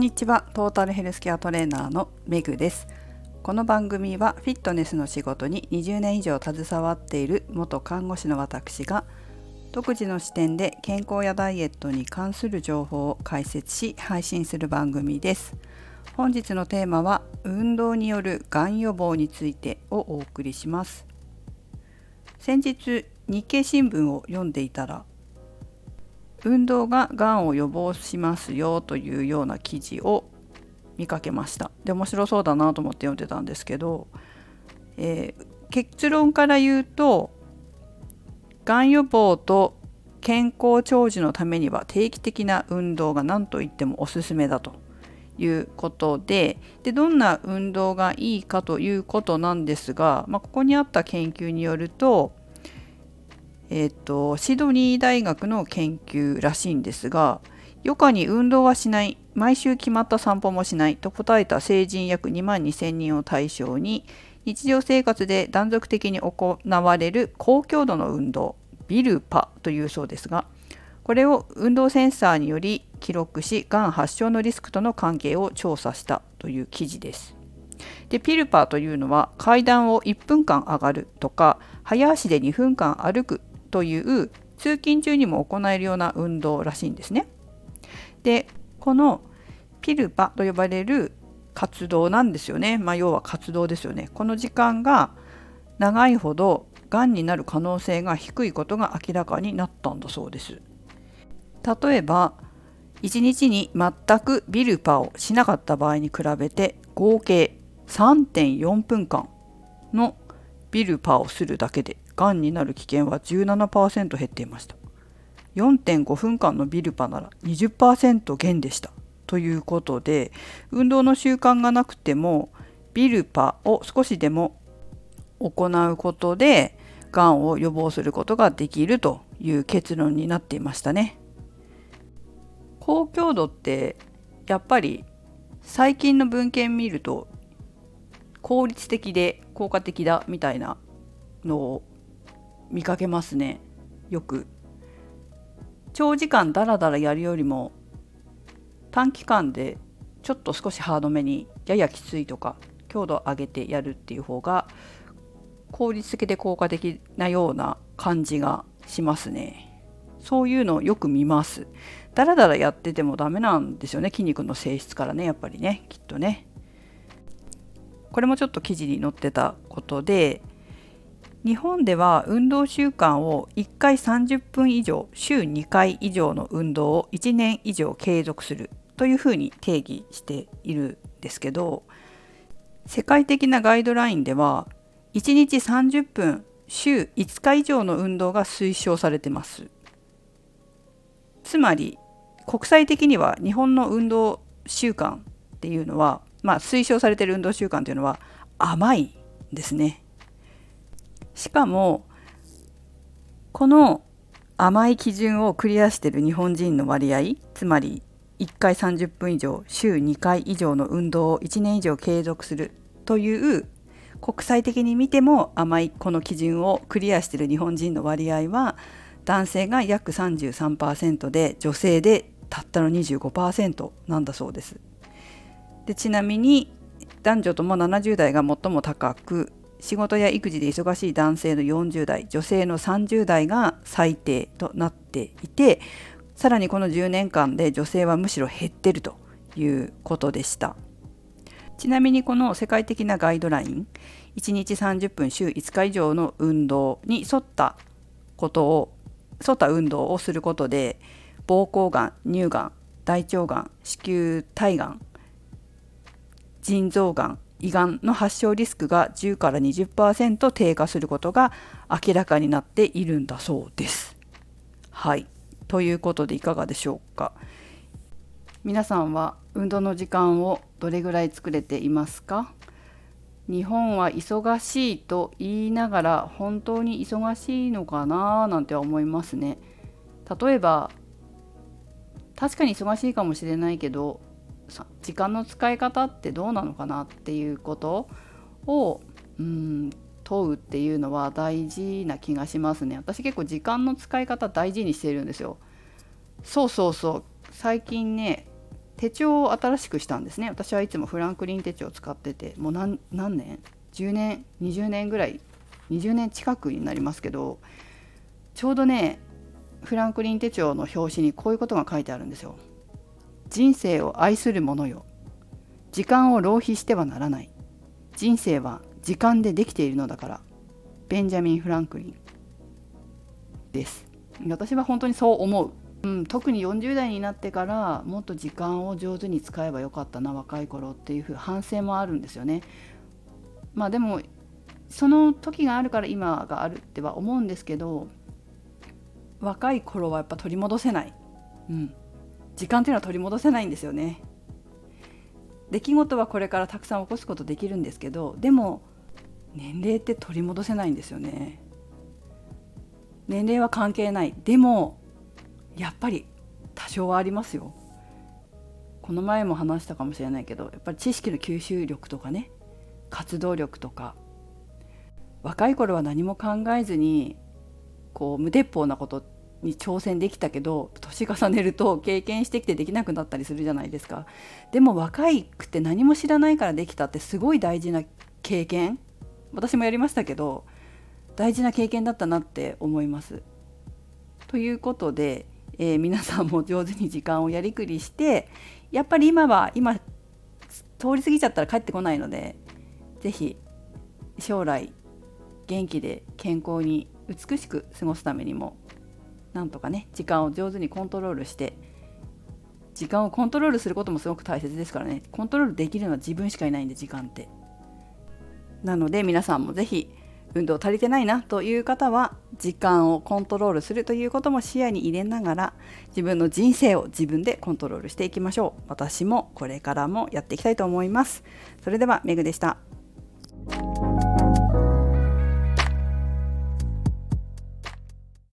んにちは。トータルヘルスケアトレーナーのメグです。この番組はフィットネスの仕事に20年以上携わっている元看護師の私が独自の視点で健康やダイエットに関する情報を解説し配信する番組です。本日のテーマは運動によるがん予防についてをお送りします。先日日経新聞を読んでいたら運動ががんを予防しますよというような記事を見かけました。で面白そうだなと思って読んでたんですけど、えー、結論から言うとがん予防と健康長寿のためには定期的な運動が何といってもおすすめだということででどんな運動がいいかということなんですが、まあ、ここにあった研究によるとえーと、シドニー大学の研究らしいんですが余暇に運動はしない毎週決まった散歩もしないと答えた成人約2万2000人を対象に日常生活で断続的に行われる高強度の運動ビルパというそうですがこれを運動センサーにより記録しがん発症のリスクとの関係を調査したという記事です。でピルパというのは階段を1分間上がるとか早足で2分間歩くという通勤中にも行えるような運動らしいんですね。でこのピルパと呼ばれる活動なんですよね、まあ、要は活動ですよね。この時間が長いほどがんになる可能性が低いことが明らかになったんだそうです。例えば1日に全くビルパをしなかった場合に比べて合計3.4分間のビルパをするだけでがんになる危険は17%減っていました4.5分間のビルパなら20%減でしたということで運動の習慣がなくてもビルパを少しでも行うことでがんを予防することができるという結論になっていましたね。高強度ってやっぱり最近の文献見ると効率的で効果的だみたいなのを見かけますね。よく。長時間ダラダラやるよりも短期間でちょっと少しハードめにややきついとか強度上げてやるっていう方が効率的で効果的なような感じがしますね。そういうのをよく見ます。だらだらやっててもダメなんですよね筋肉の性質からねやっぱりねきっとね。これもちょっと記事に載ってたことで日本では運動習慣を1回30分以上週2回以上の運動を1年以上継続するというふうに定義しているんですけど世界的なガイドラインでは1日30分週5日以上の運動が推奨されてます。つまり国際的には日本の運動習慣っていうのは、まあ、推奨されてる運動習慣というのは甘いんですね。しかもこの甘い基準をクリアしている日本人の割合つまり1回30分以上週2回以上の運動を1年以上継続するという国際的に見ても甘いこの基準をクリアしている日本人の割合は男性が約33%で女性でたったの25%なんだそうです。でちなみに男女とも70代が最も高く仕事や育児で忙しい男性の40代女性の30代が最低となっていてさらにこの10年間で女性はむしろ減ってるということでした。ちなみにこの世界的なガイドライン1日30分週5日以上の運動に沿ったことを沿った運動をすることで膀胱がん乳がん大腸がん子宮体がん腎臓がん胃がんの発症リスクが10から20%低下することが明らかになっているんだそうです。はい。ということでいかがでしょうか。皆さんは運動の時間をどれぐらい作れていますか？日本は忙しいと言いながら本当に忙しいのかななんて思いますね。例えば確かに忙しいかもしれないけど時間の使い方ってどうなのかなっていうことをうん問うっていうのは大事な気がしますね。私結構時間の使い方大事にしてるんですよ。そうそうそう。最近ね手帳を新しくしたんですね。私はいつもフランクリン手帳を使っててもう何何年？10年？20年ぐらい？20年近くになりますけどちょうどねフランクリン手帳の表紙にこういうことが書いてあるんですよ。人生を愛する者よ。時間を浪費してはならない。人生は時間でできているのだから。ベンジャミン・フランクリンです。私は本当にそう思う、うん、特に40代になってからもっと時間を上手に使えばよかったな若い頃っていうふう反省もあるんですよね。まあでもその時があるから今があるっては思うんですけど若い頃はやっぱ取り戻せない、うん、時間っていうのは取り戻せないんですよね。出来事はこれからたくさん起こすことできるんですけどでも年齢って取り戻せないんですよね。年齢は関係ない。でもやっぱり多少はありますよ。この前も話したかもしれないけどやっぱり知識の吸収力とかね活動力とか若い頃は何も考えずにこう無鉄砲なことに挑戦できたけど年重ねると経験してきてできなくなったりするじゃないですかでも若いくて何も知らないからできたってすごい大事な経験私もやりましたけど大事な経験だったなって思います。ということで、えー、皆さんも上手に時間をやりくりしてやっぱり今は今通り過ぎちゃったら帰ってこないので是非将来元気で健康に美しく過ごすためにもなんとかね時間を上手にコントロールして時間をコントロールすることもすごく大切ですからね。コントロールできるのは自分しかいないんで時間って。なので皆さんも是非運動足りてないなという方は時間をコントロールするということも視野に入れながら自分の人生を自分でコントロールしていきましょう。私もこれからもやっていきたいと思います。それではメグでした。